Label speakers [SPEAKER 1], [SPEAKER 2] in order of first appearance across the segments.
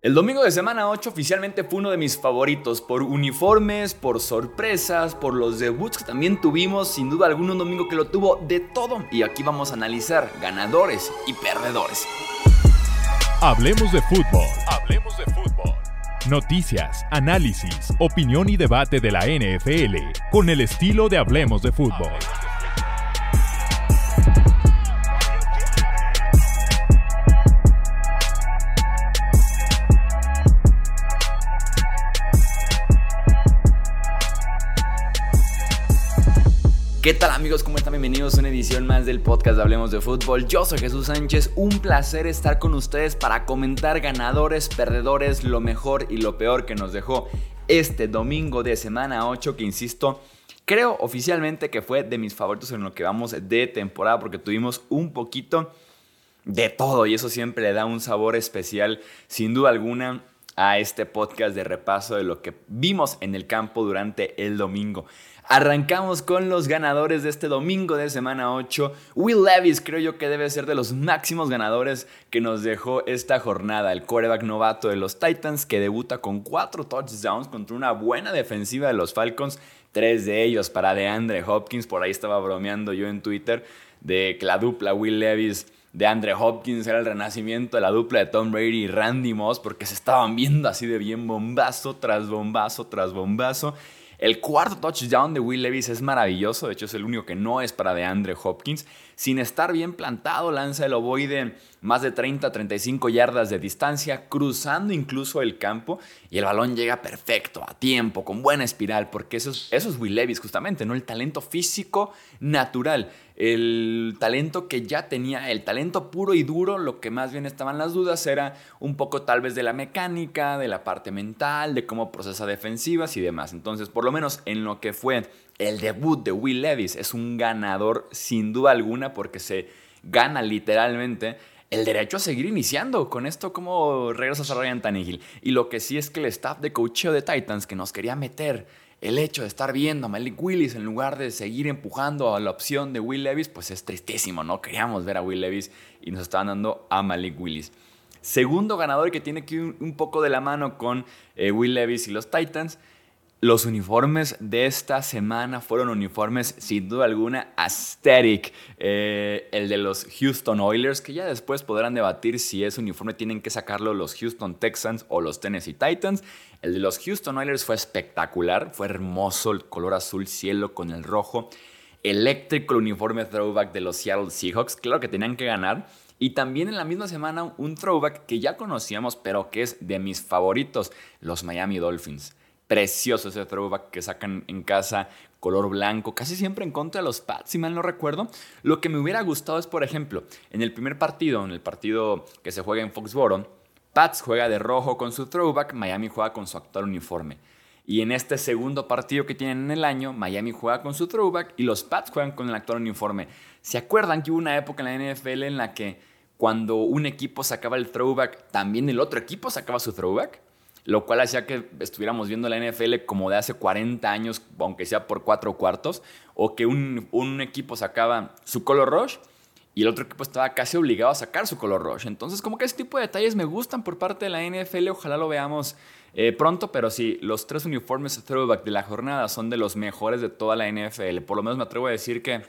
[SPEAKER 1] El domingo de semana 8 oficialmente fue uno de mis favoritos, por uniformes, por sorpresas, por los debuts que también tuvimos, sin duda alguna un domingo que lo tuvo de todo. Y aquí vamos a analizar ganadores y perdedores.
[SPEAKER 2] Hablemos de fútbol. Hablemos de fútbol. Noticias, análisis, opinión y debate de la NFL con el estilo de Hablemos de fútbol.
[SPEAKER 1] ¿Qué tal amigos? ¿Cómo están? Bienvenidos a una edición más del podcast de Hablemos de Fútbol. Yo soy Jesús Sánchez, un placer estar con ustedes para comentar ganadores, perdedores, lo mejor y lo peor que nos dejó este domingo de semana 8 que insisto, creo oficialmente que fue de mis favoritos en lo que vamos de temporada porque tuvimos un poquito de todo y eso siempre le da un sabor especial sin duda alguna a este podcast de repaso de lo que vimos en el campo durante el domingo. Arrancamos con los ganadores de este domingo de semana 8. Will Levis creo yo que debe ser de los máximos ganadores que nos dejó esta jornada. El quarterback novato de los Titans que debuta con cuatro touchdowns contra una buena defensiva de los Falcons. Tres de ellos para DeAndre Hopkins. Por ahí estaba bromeando yo en Twitter de que la dupla Will Levis de Andre Hopkins era el renacimiento de la dupla de Tom Brady y Randy Moss porque se estaban viendo así de bien bombazo tras bombazo tras bombazo. El cuarto touchdown de Will Levis es maravilloso, de hecho es el único que no es para DeAndre Hopkins. Sin estar bien plantado, lanza el ovoide más de 30-35 yardas de distancia, cruzando incluso el campo y el balón llega perfecto, a tiempo, con buena espiral, porque eso es, eso es Will Levis justamente, ¿no? El talento físico natural el talento que ya tenía, el talento puro y duro, lo que más bien estaban las dudas era un poco tal vez de la mecánica, de la parte mental, de cómo procesa defensivas y demás. Entonces, por lo menos en lo que fue el debut de Will Levis, es un ganador sin duda alguna porque se gana literalmente el derecho a seguir iniciando con esto como regresas a Ryan Tannehill. Y lo que sí es que el staff de coacheo de Titans que nos quería meter el hecho de estar viendo a Malik Willis en lugar de seguir empujando a la opción de Will Levis, pues es tristísimo, ¿no? Queríamos ver a Will Levis y nos estaban dando a Malik Willis. Segundo ganador que tiene que ir un poco de la mano con eh, Will Levis y los Titans. Los uniformes de esta semana fueron uniformes sin duda alguna aesthetic. Eh, el de los Houston Oilers, que ya después podrán debatir si ese uniforme tienen que sacarlo los Houston Texans o los Tennessee Titans. El de los Houston Oilers fue espectacular, fue hermoso el color azul cielo con el rojo. Eléctrico el uniforme throwback de los Seattle Seahawks, claro que tenían que ganar. Y también en la misma semana un throwback que ya conocíamos, pero que es de mis favoritos, los Miami Dolphins. Precioso ese throwback que sacan en casa, color blanco, casi siempre en contra de los Pats, si mal no recuerdo. Lo que me hubiera gustado es, por ejemplo, en el primer partido, en el partido que se juega en Foxboro, Pats juega de rojo con su throwback, Miami juega con su actual uniforme. Y en este segundo partido que tienen en el año, Miami juega con su throwback y los Pats juegan con el actual uniforme. ¿Se acuerdan que hubo una época en la NFL en la que cuando un equipo sacaba el throwback, también el otro equipo sacaba su throwback? Lo cual hacía que estuviéramos viendo la NFL como de hace 40 años, aunque sea por cuatro cuartos, o que un, equipo sacaba su color rush y el otro equipo estaba casi obligado a sacar su color rush. Entonces, como que ese tipo de detalles me gustan por parte de la NFL, ojalá lo veamos eh, pronto, pero sí, los tres uniformes throwback de la jornada son de los mejores de toda la NFL. Por lo menos me atrevo a decir que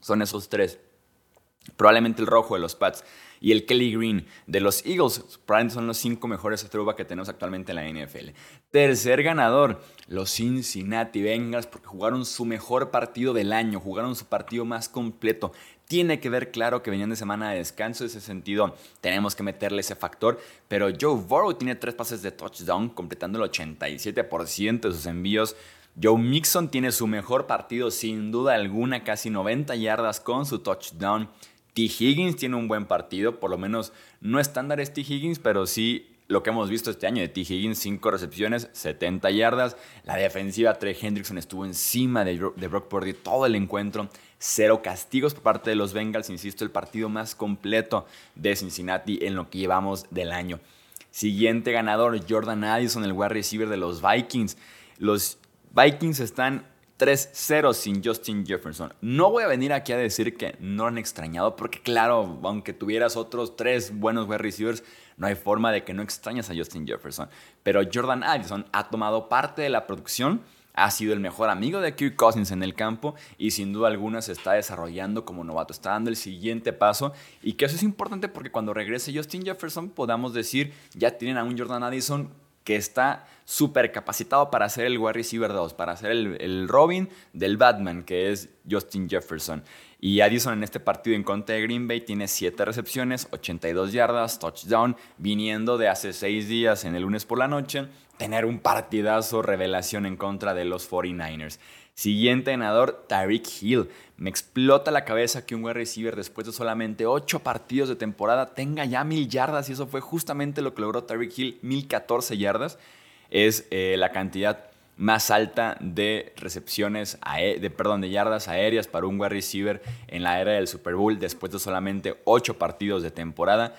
[SPEAKER 1] son esos tres. Probablemente el rojo de los Pats y el Kelly Green de los Eagles. Probablemente son los cinco mejores throwback que tenemos actualmente en la NFL. Tercer ganador, los Cincinnati Bengals, porque jugaron su mejor partido del año, jugaron su partido más completo. Tiene que ver claro que venían de semana de descanso, en ese sentido tenemos que meterle ese factor, pero Joe Burrow tiene tres pases de touchdown, completando el 87% de sus envíos. Joe Mixon tiene su mejor partido sin duda alguna, casi 90 yardas con su touchdown. T. Higgins tiene un buen partido, por lo menos no estándar es T. Higgins, pero sí lo que hemos visto este año de T. Higgins, 5 recepciones, 70 yardas. La defensiva Trey Hendrickson estuvo encima de, Brock Purdy todo el encuentro. Cero castigos por parte de los Bengals, insisto, el partido más completo de Cincinnati en lo que llevamos del año. Siguiente ganador, Jordan Addison, el wide receiver de los Vikings. Los Vikings están 3-0 sin Justin Jefferson. No voy a venir aquí a decir que no han extrañado, porque claro, aunque tuvieras otros tres buenos wide receivers, no hay forma de que no extrañas a Justin Jefferson. Pero Jordan Addison ha tomado parte de la producción, ha sido el mejor amigo de Kirk Cousins en el campo y sin duda alguna se está desarrollando como novato, está dando el siguiente paso y que eso es importante porque cuando regrese Justin Jefferson podamos decir ya tienen a un Jordan Addison que está súper capacitado para ser el wide receiver 2, para ser el, el, Robin del Batman, que es Justin Jefferson. Y Addison en este partido en contra de Green Bay tiene 7 recepciones, 82 yardas, touchdown, viniendo de hace 6 días en el lunes por la noche, tener un partidazo revelación en contra de los 49ers. Siguiente ganador, Tyreek Hill. Me explota la cabeza que un wide receiver después de solamente 8 partidos de temporada tenga ya mil yardas y eso fue justamente lo que logró Tyreek Hill, 1014 yardas. Es eh, la cantidad más alta de recepciones, de, perdón, de yardas aéreas para un wide receiver en la era del Super Bowl después de solamente 8 partidos de temporada.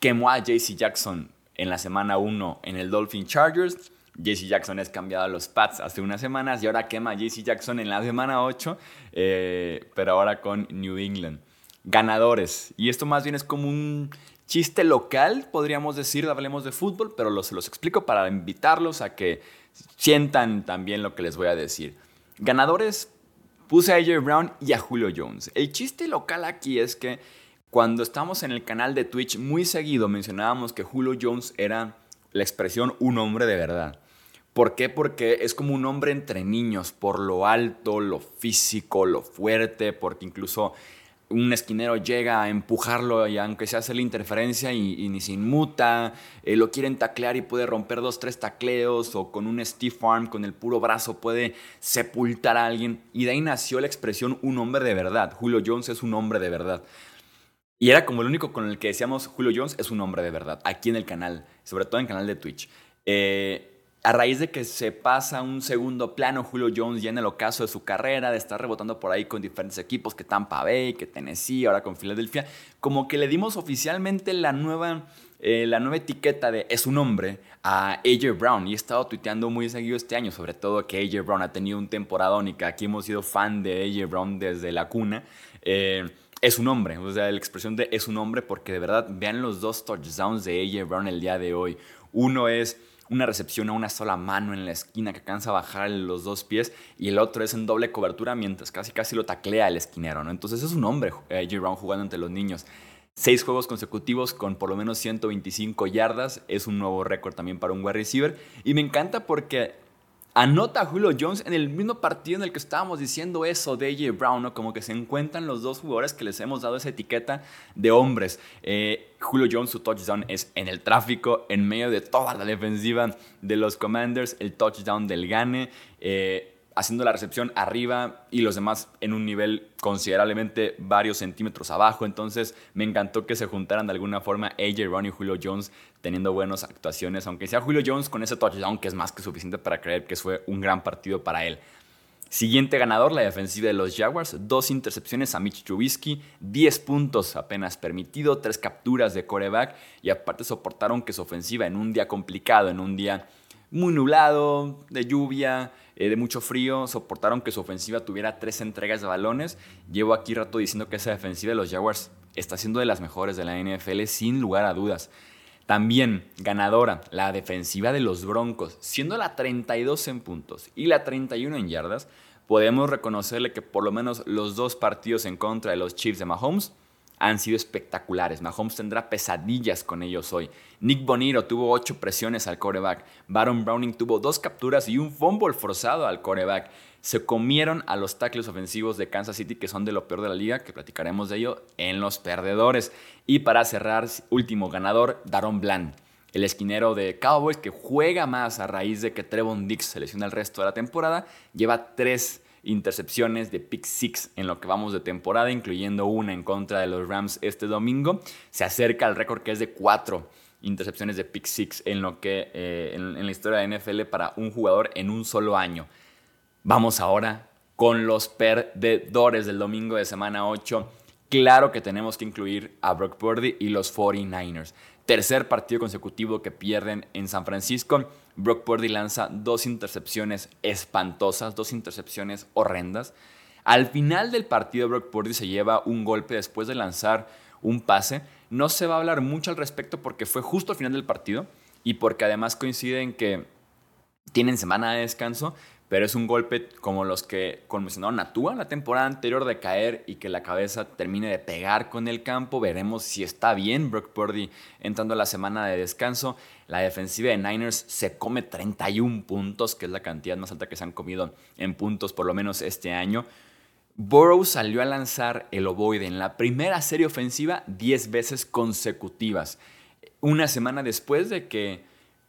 [SPEAKER 1] Quemó a JC Jackson en la semana 1 en el Dolphin Chargers JC Jackson es cambiado a los Pats hace unas semanas y ahora quema JC Jackson en la semana 8, eh, pero ahora con New England. Ganadores. Y esto más bien es como un chiste local, podríamos decir, hablemos de fútbol, pero los, los explico para invitarlos a que sientan también lo que les voy a decir. Ganadores, puse a AJ Brown y a Julio Jones. El chiste local aquí es que cuando estamos en el canal de Twitch muy seguido mencionábamos que Julio Jones era la expresión un hombre de verdad. ¿Por qué? Porque es como un hombre entre niños, por lo alto, lo físico, lo fuerte, porque incluso un esquinero llega a empujarlo y aunque se hace la interferencia y, ni se inmuta, eh, lo quieren taclear y puede romper dos, tres tacleos o con un stiff arm, con el puro brazo puede sepultar a alguien. Y de ahí nació la expresión un hombre de verdad. Julio Jones es un hombre de verdad. Y era como el único con el que decíamos Julio Jones es un hombre de verdad, aquí en el canal, sobre todo en el canal de Twitch. Eh, a raíz de que se pasa un segundo plano, Julio Jones ya en el ocaso de su carrera, de estar rebotando por ahí con diferentes equipos, que Tampa Bay, que Tennessee, ahora con Filadelfia, como que le dimos oficialmente la nueva, eh, la nueva etiqueta de es un hombre a AJ Brown. Y he estado tuiteando muy seguido este año, sobre todo que AJ Brown ha tenido un temporadón y que aquí hemos sido fan de AJ Brown desde la cuna. Eh, es un hombre, o sea, la expresión de es un hombre porque de verdad vean los dos touchdowns de AJ Brown el día de hoy. Uno es una recepción a una sola mano en la esquina que cansa bajar los dos pies y el otro es en doble cobertura mientras casi casi lo taclea el esquinero, ¿no? Entonces es un hombre AJ Brown jugando ante los niños. Seis juegos consecutivos con por lo menos 125 yardas es un nuevo récord también para un wide receiver y me encanta porque Anota Julio Jones en el mismo partido en el que estábamos diciendo eso de AJ Brown, ¿no? Como que se encuentran los dos jugadores que les hemos dado esa etiqueta de hombres. Eh, Julio Jones, su touchdown es en el tráfico, en medio de toda la defensiva de los Commanders, el touchdown del Gane. Eh, haciendo la recepción arriba y los demás en un nivel considerablemente varios centímetros abajo. Entonces me encantó que se juntaran de alguna forma AJ Brown y Julio Jones teniendo buenas actuaciones, aunque sea Julio Jones con ese touchdown que es más que suficiente para creer que fue un gran partido para él. Siguiente ganador, la defensiva de los Jaguars, dos intercepciones a Mitch Trubisky, 10 puntos apenas permitido, tres capturas de coreback y aparte soportaron que su ofensiva en un día complicado, en un día muy nublado, de lluvia, eh, de mucho frío, soportaron que su ofensiva tuviera tres entregas de balones. Llevo aquí rato diciendo que esa defensiva de los Jaguars está siendo de las mejores de la NFL sin lugar a dudas. También ganadora, la defensiva de los Broncos, siendo la 32 en puntos y la 31 en yardas, podemos reconocerle que por lo menos los dos partidos en contra de los Chiefs de Mahomes han sido espectaculares. Mahomes tendrá pesadillas con ellos hoy. Nick Bonito tuvo ocho presiones al coreback. Baron Browning tuvo dos capturas y un fumble forzado al coreback. Se comieron a los tackles ofensivos de Kansas City, que son de lo peor de la liga, que platicaremos de ello en los perdedores. Y para cerrar, último ganador, Daron Bland. El esquinero de Cowboys, que juega más a raíz de que Trevon Dix se lesiona el resto de la temporada, lleva tres intercepciones de pick six en lo que vamos de temporada, incluyendo una en contra de los Rams este domingo. Se acerca al récord que es de cuatro intercepciones de pick six en lo que eh, en, en la historia de NFL para un jugador en un solo año. Vamos ahora con los perdedores del domingo de semana 8. Claro que tenemos que incluir a Brock Purdy y los 49ers. Tercer partido consecutivo que pierden en San Francisco. Brock Purdy lanza dos intercepciones espantosas, dos intercepciones horrendas. Al final del partido, Brock Purdy se lleva un golpe después de lanzar un pase. No se va a hablar mucho al respecto porque fue justo al final del partido y porque además coinciden que tienen semana de descanso, pero es un golpe como los que conmocionaron a Tua la temporada anterior de caer y que la cabeza termine de pegar con el campo. Veremos si está bien Brock Purdy entrando a la semana de descanso. La defensiva de Niners se come 31 puntos, que es la cantidad más alta que se han comido en puntos por lo menos este año. Burrow salió a lanzar el ovoide en la primera serie ofensiva 10 veces consecutivas. Una semana después de que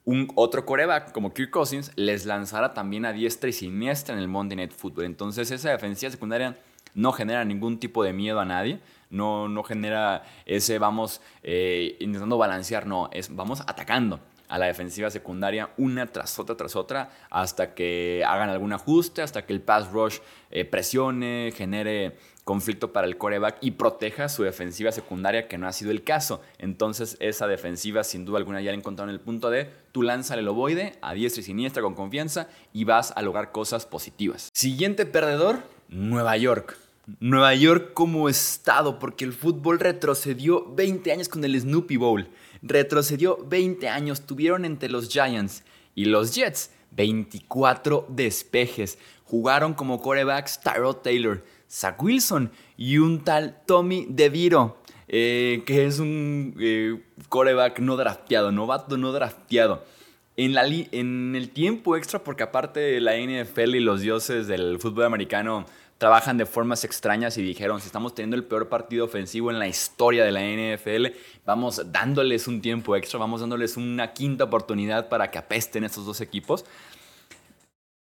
[SPEAKER 1] un otro coreback como Kirk Cousins les lanzara también a diestra y siniestra en el Monday Night Football. Entonces esa defensiva secundaria no genera ningún tipo de miedo a nadie, no, no genera ese vamos eh, intentando balancear, no, es vamos atacando a la defensiva secundaria una tras otra tras otra hasta que hagan algún ajuste, hasta que el pass rush eh, presione, genere conflicto para el coreback y proteja su defensiva secundaria, que no ha sido el caso. Entonces, esa defensiva, sin duda alguna, ya la encontraron el punto de tú lanza el ovoide a diestra y siniestra con confianza y vas a lograr cosas positivas. Siguiente perdedor, Nueva York. Nueva York como estado, porque el fútbol retrocedió 20 años con el Snoopy Bowl. Retrocedió 20 años, tuvieron entre los Giants y los Jets 24 despejes. Jugaron como corebacks Tyrod Taylor, Zach Wilson y un tal Tommy DeVito, eh, que es un eh, coreback no drafteado, novato no drafteado. En, la en el tiempo extra, porque aparte la NFL y los dioses del fútbol americano trabajan de formas extrañas y dijeron, si estamos teniendo el peor partido ofensivo en la historia de la NFL, vamos dándoles un tiempo extra, vamos dándoles una quinta oportunidad para que apesten estos dos equipos.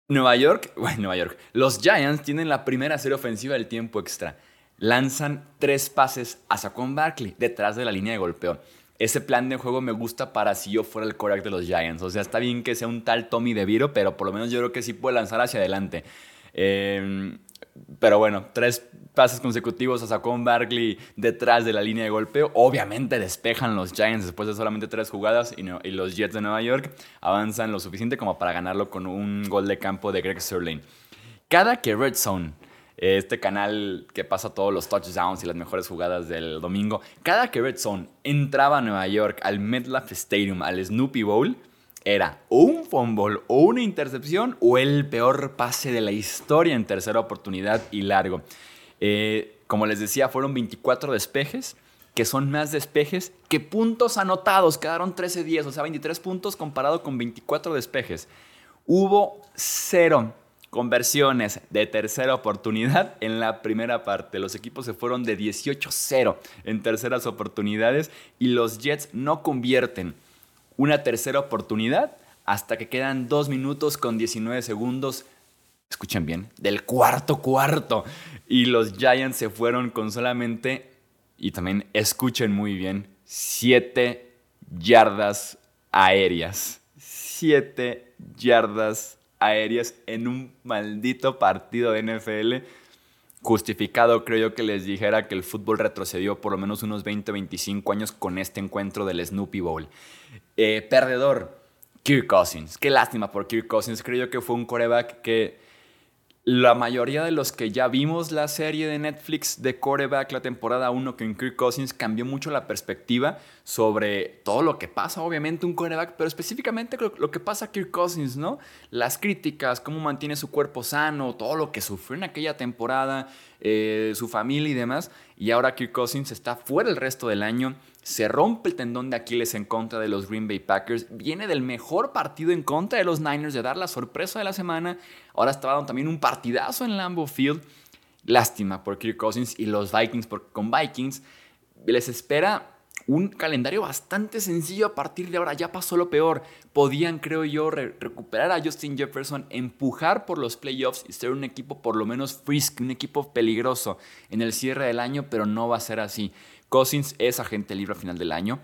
[SPEAKER 1] Nueva York, bueno, Nueva York, los Giants tienen la primera serie ofensiva del tiempo extra. Lanzan tres pases a Saquon Barkley detrás de la línea de golpeo. Ese plan de juego me gusta para si yo fuera el coreback de los Giants. O sea, está bien que sea un tal Tommy DeVito, pero por lo menos yo creo que sí puede lanzar hacia adelante. Eh, pero bueno, tres pases consecutivos a Saquon Barkley detrás de la línea de golpeo. Obviamente despejan los Giants después de solamente tres jugadas y, los Jets de Nueva York avanzan lo suficiente como para ganarlo con un gol de campo de Greg Sterling. Cada que Red Zone, este canal que pasa todos los touchdowns y las mejores jugadas del domingo, cada que Red Zone entraba a Nueva York al MetLife Stadium, al Snoopy Bowl, era un fumble o una intercepción o el peor pase de la historia en tercera oportunidad y largo. Eh, como les decía, fueron 24 despejes, que son más despejes que puntos anotados. Quedaron 13-10, o sea, 23 puntos comparado con 24 despejes. Hubo cero conversiones de tercera oportunidad en la primera parte. Los equipos se fueron de 18-0 en terceras oportunidades y los Jets no convierten una tercera oportunidad hasta que quedan 2 minutos con 19 segundos. Escuchen bien, del cuarto cuarto. Y los Giants se fueron con solamente, y también escuchen muy bien, 7 yardas aéreas. 7 yardas aéreas en un maldito partido de NFL justificado, creo yo, que les dijera que el fútbol retrocedió por lo menos unos 20 25 años con este encuentro del Snoopy Bowl. Eh, perdedor, Kirk Cousins. Qué lástima por Kirk Cousins. Creo yo que fue un coreback que la mayoría de los que ya vimos la serie de Netflix de coreback la temporada 1 con Kirk Cousins cambió mucho la perspectiva sobre todo lo que pasa, obviamente, un coreback, pero específicamente lo, que pasa a Kirk Cousins, ¿no? Las críticas, cómo mantiene su cuerpo sano, todo lo que sufrió en aquella temporada, eh, su familia y demás. Y ahora Kirk Cousins está fuera el resto del año se rompe el tendón de Aquiles en contra de los Green Bay Packers, viene del mejor partido en contra de los Niners, de dar la sorpresa de la semana, ahora estaba dando también un partidazo en Lambeau Field, lástima por Kirk Cousins y los Vikings, porque con Vikings. Les espera un calendario bastante sencillo a partir de ahora. Ya pasó lo peor. Podían, creo yo, recuperar a Justin Jefferson, empujar por los playoffs y ser un equipo por lo menos frisky, un equipo peligroso en el cierre del año, pero no va a ser así. Cousins es agente libre a final del año.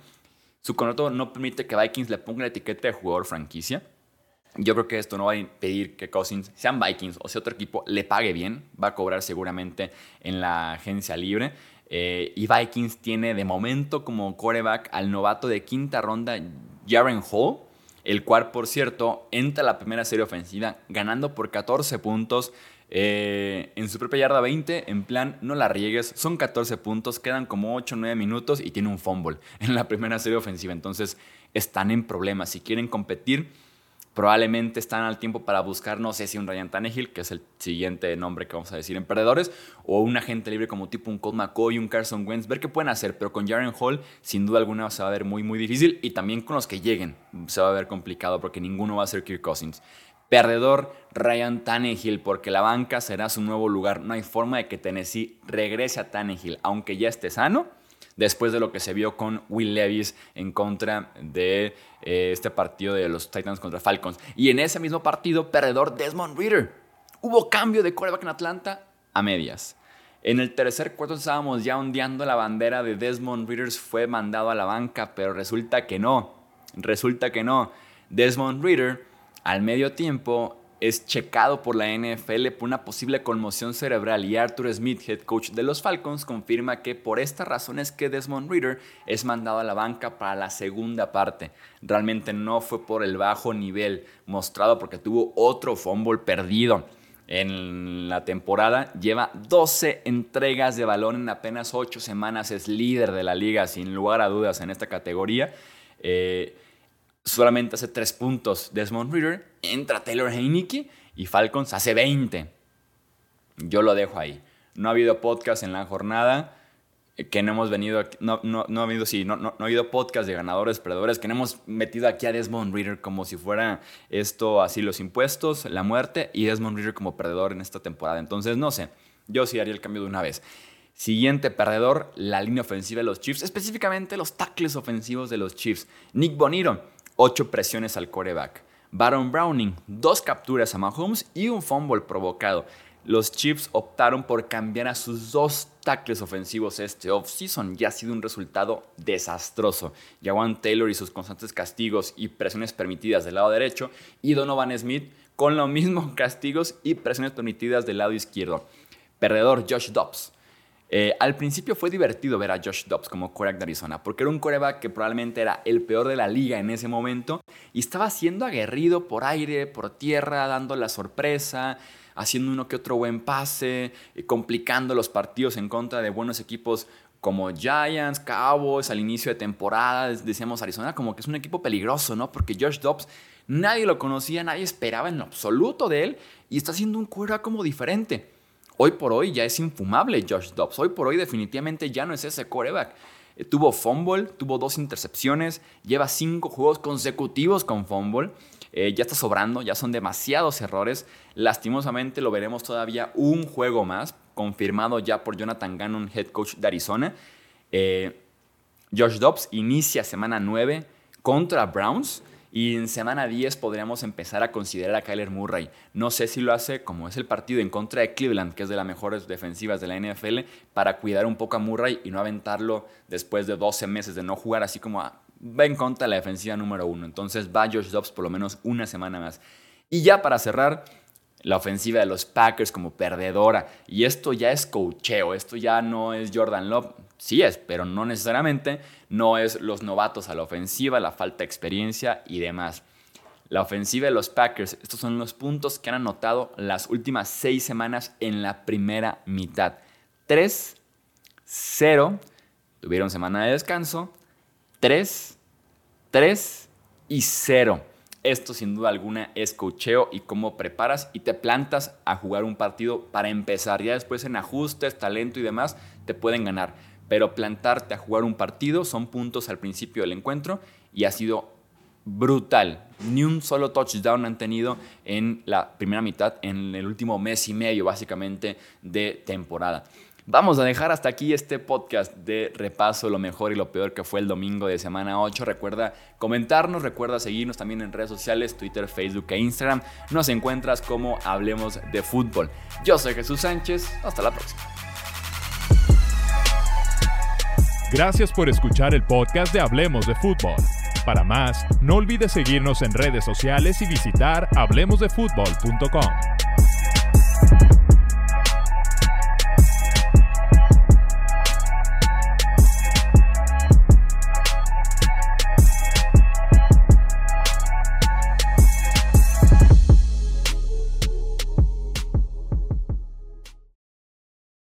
[SPEAKER 1] Su contrato no permite que Vikings le ponga la etiqueta de jugador franquicia. Yo creo que esto no va a impedir que Cousins, sean Vikings o sea otro equipo, le pague bien. Va a cobrar seguramente en la agencia libre. Eh, y Vikings tiene de momento como coreback al novato de quinta ronda, Jaren Hall, el cual, por cierto, entra a la primera serie ofensiva ganando por 14 puntos. Eh, en su propia yarda 20, en plan, no la riegues, son 14 puntos, quedan como 8 o 9 minutos y tiene un fumble en la primera serie ofensiva. Entonces, están en problemas. Si quieren competir, probablemente están al tiempo para buscar, no sé si un Ryan Tannehill, que es el siguiente nombre que vamos a decir en perdedores, o un agente libre como tipo un Colt McCoy, un Carson Wentz, ver qué pueden hacer, pero con Jaren Hall sin duda alguna se va a ver muy muy difícil y también con los que lleguen se va a ver complicado porque ninguno va a ser Kirk Cousins. Perdedor Ryan Tannehill porque la banca será su nuevo lugar. No hay forma de que Tennessee regrese a Tannehill, aunque ya esté sano después de lo que se vio con Will Levis en contra de eh, este partido de los Titans contra Falcons. Y en ese mismo partido, perdedor Desmond Reader. Hubo cambio de quarterback en Atlanta a medias. En el tercer cuarto estábamos ya ondeando la bandera de Desmond Reader fue mandado a la banca, pero resulta que no. Resulta que no. Desmond Reader al medio tiempo es checado por la NFL por una posible conmoción cerebral y Arthur Smith, head coach de los Falcons, confirma que por esta razón es que Desmond Reader es mandado a la banca para la segunda parte. Realmente no fue por el bajo nivel mostrado porque tuvo otro fumble perdido en la temporada. Lleva 12 entregas de balón en apenas 8 semanas. Es líder de la liga sin lugar a dudas en esta categoría. Eh, solamente hace 3 puntos Desmond Reader, entra Taylor Heineke y Falcons hace 20. Yo lo dejo ahí. No ha habido podcast en la jornada que no hemos venido, no, no, no ha habido, sí, no, no, ha habido podcast de ganadores, perdedores, que no hemos metido aquí a Desmond Reader como si fuera esto así los impuestos, la muerte y Desmond Reader como perdedor en esta temporada. Entonces, no sé, yo sí haría el cambio de una vez. Siguiente perdedor, la línea ofensiva de los Chiefs, específicamente los tackles ofensivos de los Chiefs. Nick Bonito 8 presiones al coreback. Baron Browning, dos capturas a Mahomes y un fumble provocado. Los Chiefs optaron por cambiar a sus dos tackles ofensivos este offseason y ha sido un resultado desastroso. Jawan Taylor y sus constantes castigos y presiones permitidas del lado derecho y Donovan Smith con los mismos castigos y presiones permitidas del lado izquierdo. Perdedor Josh Dobbs. Eh, al principio fue divertido ver a Josh Dobbs como coreback de Arizona, porque era un coreback que probablemente era el peor de la liga en ese momento y estaba siendo aguerrido por aire, por tierra, dando la sorpresa, haciendo uno que otro buen pase, eh, complicando los partidos en contra de buenos equipos como Giants, Cowboys al inicio de temporada, decíamos Arizona como que es un equipo peligroso, ¿no? Porque Josh Dobbs nadie lo conocía, nadie esperaba en lo absoluto de él y está haciendo un coreback como diferente. Hoy por hoy ya es infumable Josh Dobbs. Hoy por hoy definitivamente ya no es ese coreback. Eh, tuvo fumble, tuvo dos intercepciones, lleva cinco juegos consecutivos con fumble. Eh, ya está sobrando, ya son demasiados errores. Lastimosamente lo veremos todavía un juego más, confirmado ya por Jonathan Gannon, head coach de Arizona. Eh, Josh Dobbs inicia semana 9 contra Browns. Y en semana 10 podríamos empezar a considerar a Kyler Murray. No sé si lo hace como es el partido en contra de Cleveland, que es de las mejores defensivas de la NFL, para cuidar un poco a Murray y no aventarlo después de 12 meses de no jugar así como a, va en contra la defensiva número uno. Entonces va Josh Dobbs por lo menos una semana más. Y ya para cerrar, la ofensiva de los Packers como perdedora. Y esto ya es cocheo, esto ya no es Jordan Love sí es, pero no necesariamente, no es los novatos a la ofensiva, la falta de experiencia y demás. La ofensiva de los Packers, estos son los puntos que han anotado las últimas seis semanas en la primera mitad. 3, 0, tuvieron semana de descanso, 3, 3 y 0. Esto sin duda alguna es cocheo y cómo preparas y te plantas a jugar un partido para empezar. Ya después en ajustes, talento y demás te pueden ganar pero plantarte a jugar un partido son puntos al principio del encuentro y ha sido brutal. Ni un solo touchdown han tenido en la primera mitad, en el último mes y medio básicamente de temporada. Vamos a dejar hasta aquí este podcast de repaso, lo mejor y lo peor que fue el domingo de semana 8. Recuerda comentarnos, recuerda seguirnos también en redes sociales, Twitter, Facebook e Instagram. Nos encuentras como Hablemos de Fútbol. Yo soy Jesús Sánchez, hasta la próxima.
[SPEAKER 2] Gracias por escuchar el podcast de Hablemos de Fútbol. Para más, no olvides seguirnos en redes sociales y visitar hablemosdefutbol.com.